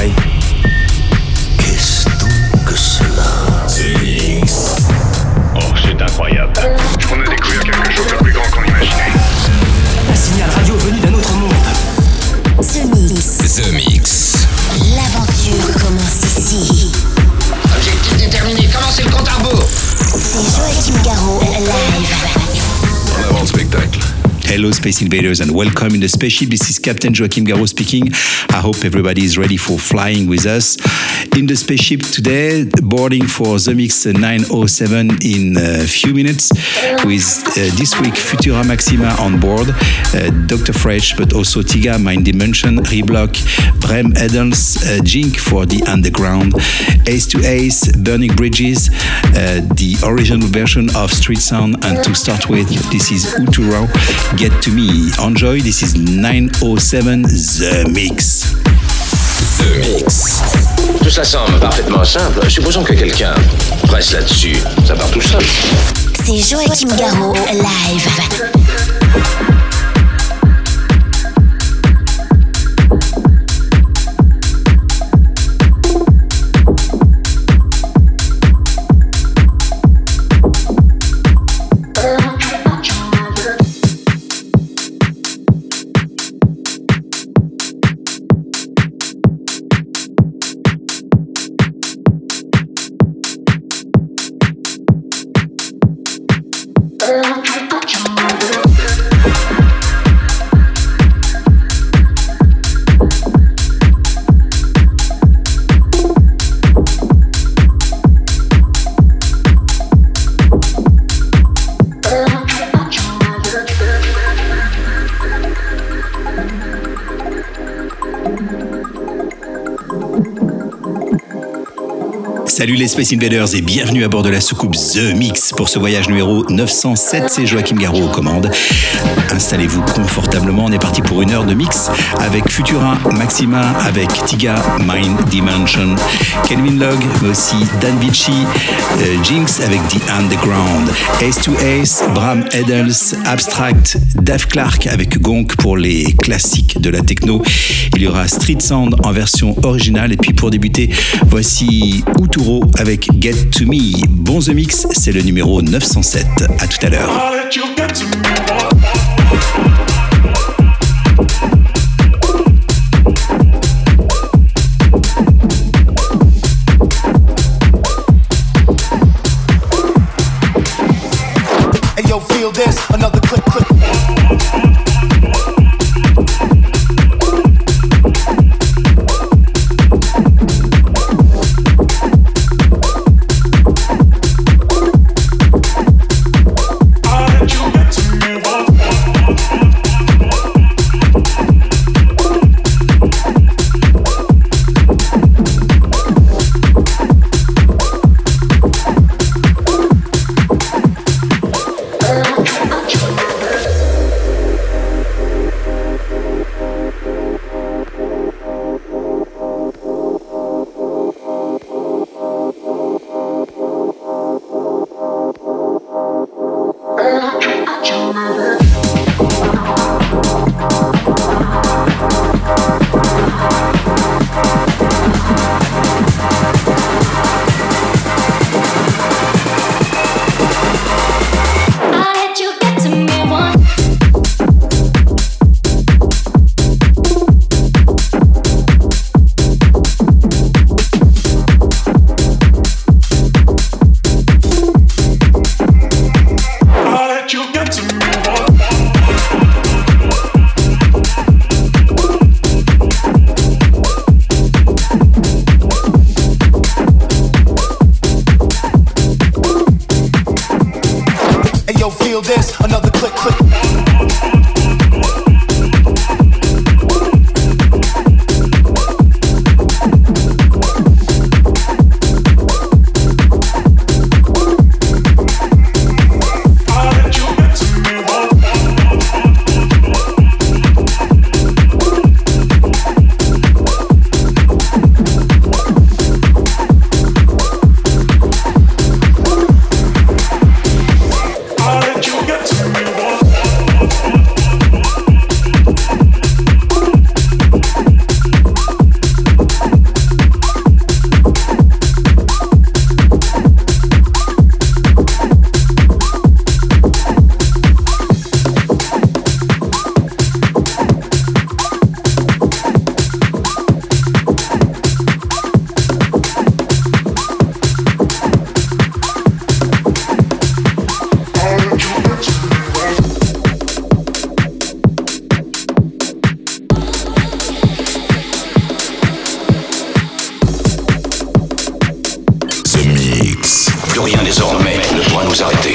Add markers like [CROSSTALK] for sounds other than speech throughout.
Spotify. Space Invaders, and welcome in the spaceship. This is Captain Joachim Garraud speaking. I hope everybody is ready for flying with us. In the spaceship today, boarding for the Mix 907 in a few minutes, with uh, this week Futura Maxima on board, uh, Dr. Fresch, but also Tiga, Mind Dimension, Reblok, Bram Heldens, uh, Jink for the underground, Ace2Ace, Burning Bridges, uh, the original version of Street Sound, and to start with, this is Ootoro, Get to Me. Enjoy, this is 907 The Mix. The Mix. Tout ça semble parfaitement simple. Supposons que quelqu'un presse là-dessus. Ça part tout seul. C'est Joachim Garraud, live. Salut les Space Invaders et bienvenue à bord de la soucoupe The Mix pour ce voyage numéro 907. C'est Joachim Garraud aux commandes. Installez-vous confortablement. On est parti pour une heure de mix avec Futura, Maxima, avec Tiga, Mind Dimension, Kelvin Log, mais aussi Dan Vici, euh, Jinx avec The Underground, Ace to Ace, Bram Edels, Abstract, Dave Clark avec Gonk pour les classiques de la techno. Il y aura Street Sound en version originale. Et puis pour débuter, voici Uturo avec Get to Me. Bon The Mix, c'est le numéro 907. À tout à l'heure. I rien désormais ne pourra nous arrêter.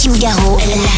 Kim Garo, elle est là.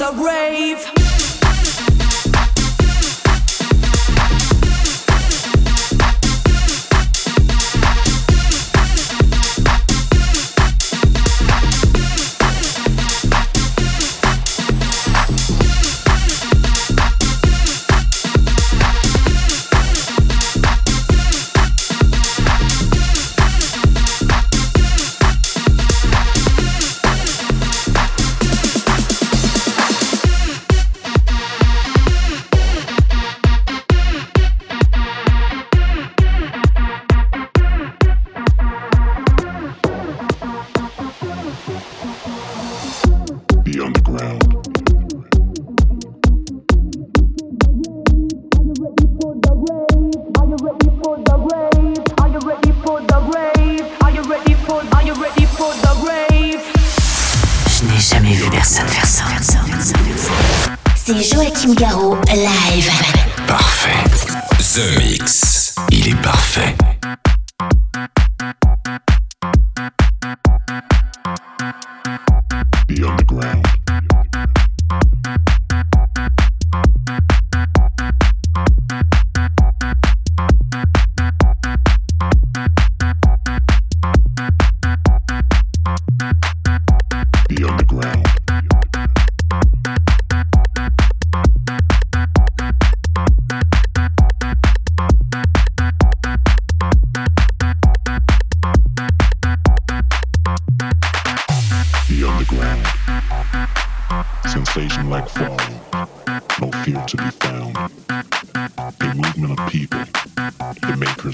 Of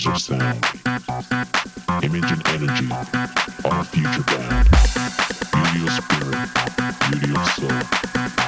virtue and energy, our future bound. Beauty of mind.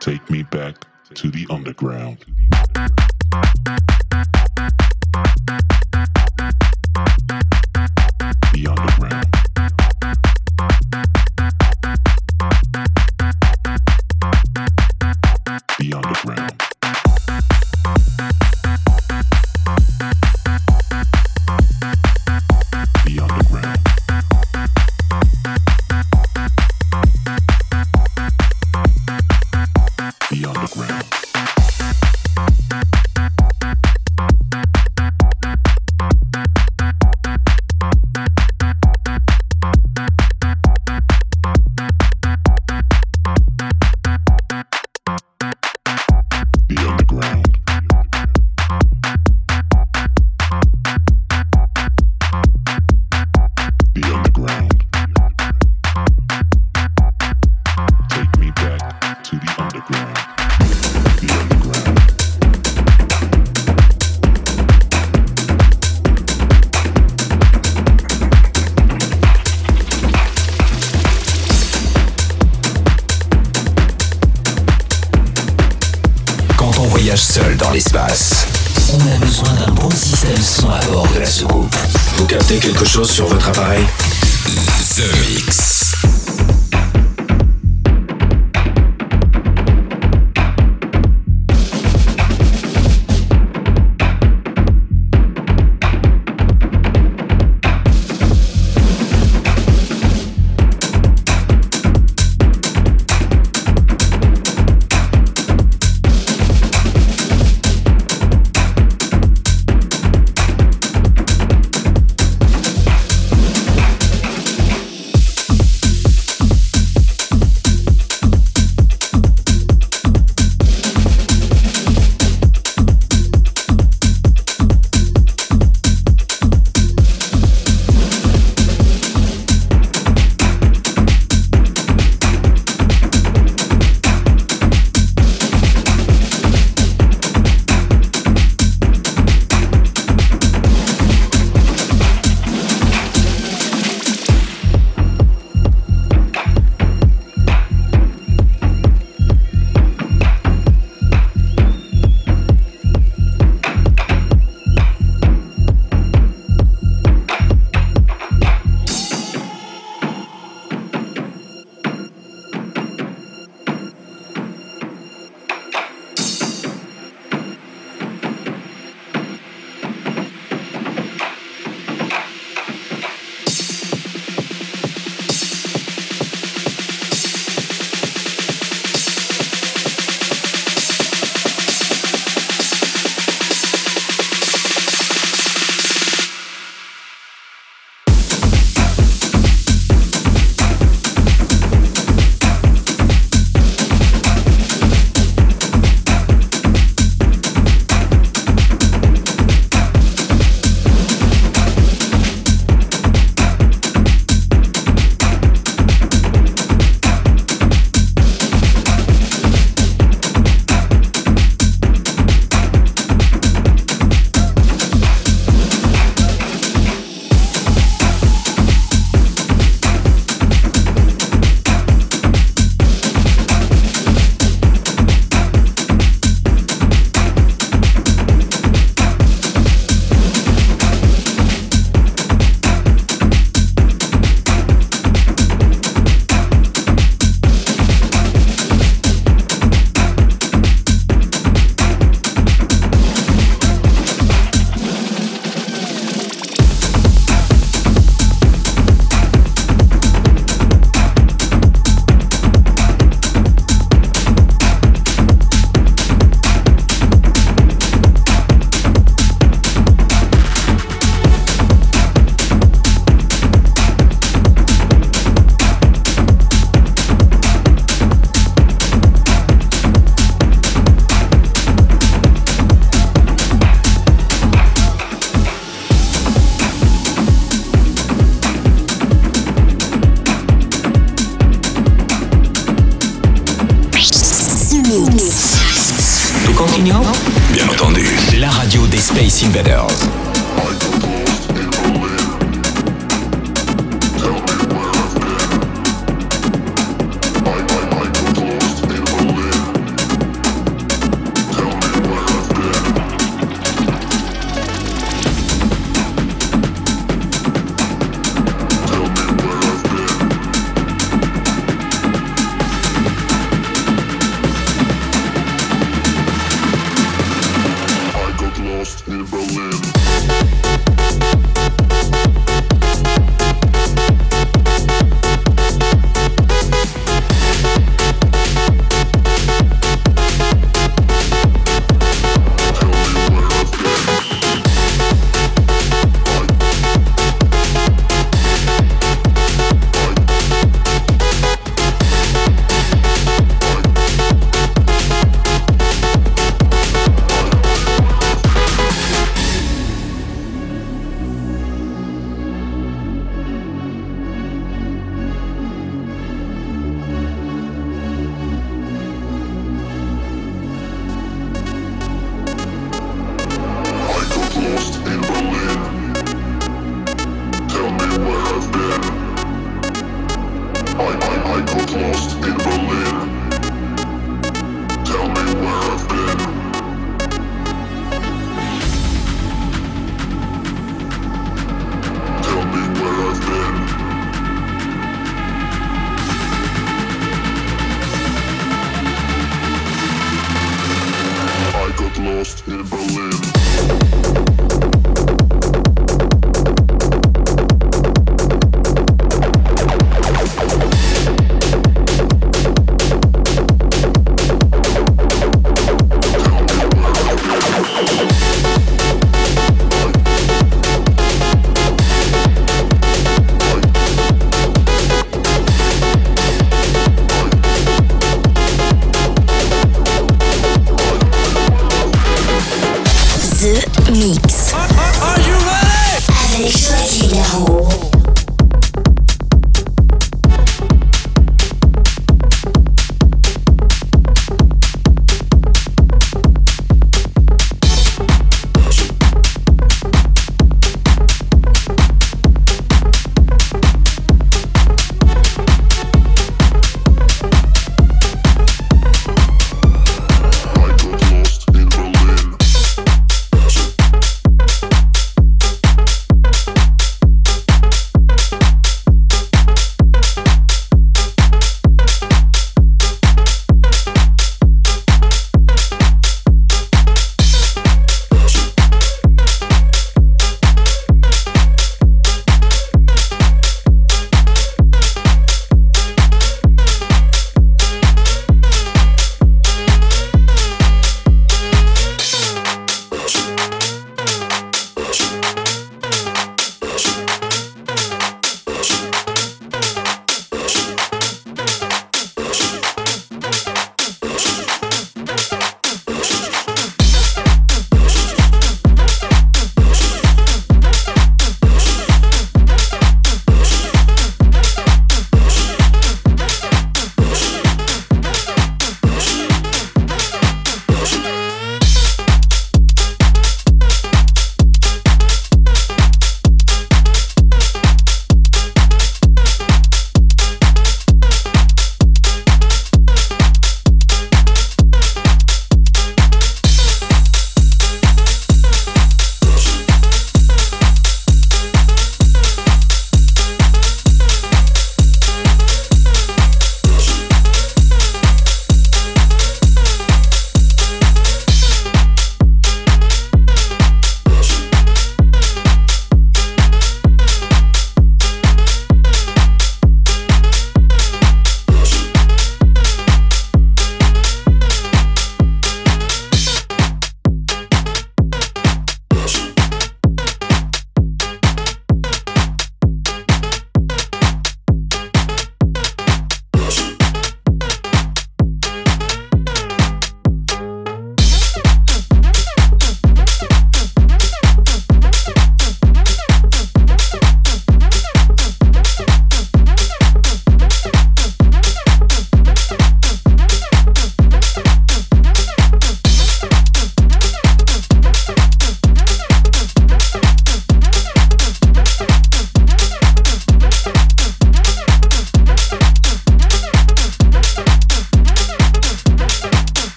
Take me back to the underground.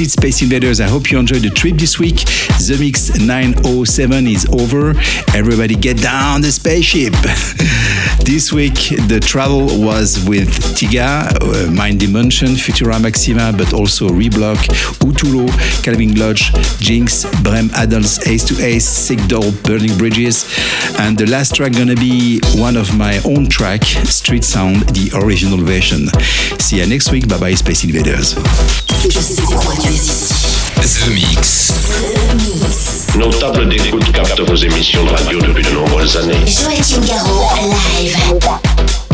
It, Space Invaders. I hope you enjoyed the trip this week. Zemixx 907 is over. Everybody get down the spaceship. [LAUGHS] this week, the travel was with Tiga, uh, Mind Dimension, Futura Maxima, but also Reblok, Ootoro, Calvin Logue, JYNX, Bram Heldens, Ace to Ace, Sikdope, Burning Bridges. And the last track gonna be one of my own track, Street Sound, the original version. See you next week. Bye bye, Space Invaders. The Mix. Nos tables d'écoute captent vos émissions de radio depuis de nombreuses années. Joachim Garraud, live.